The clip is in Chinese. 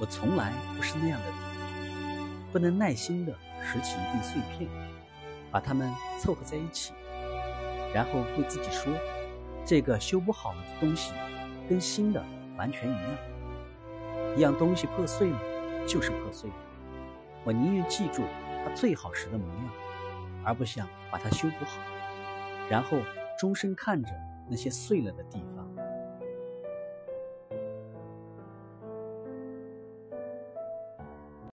我从来不是那样的人，不能耐心的拾起一地碎片，把它们凑合在一起，然后对自己说：“这个修不好的东西，跟新的完全一样。一样东西破碎了，就是破碎了。我宁愿记住它最好时的模样，而不想把它修补好，然后终身看着那些碎了的地方。”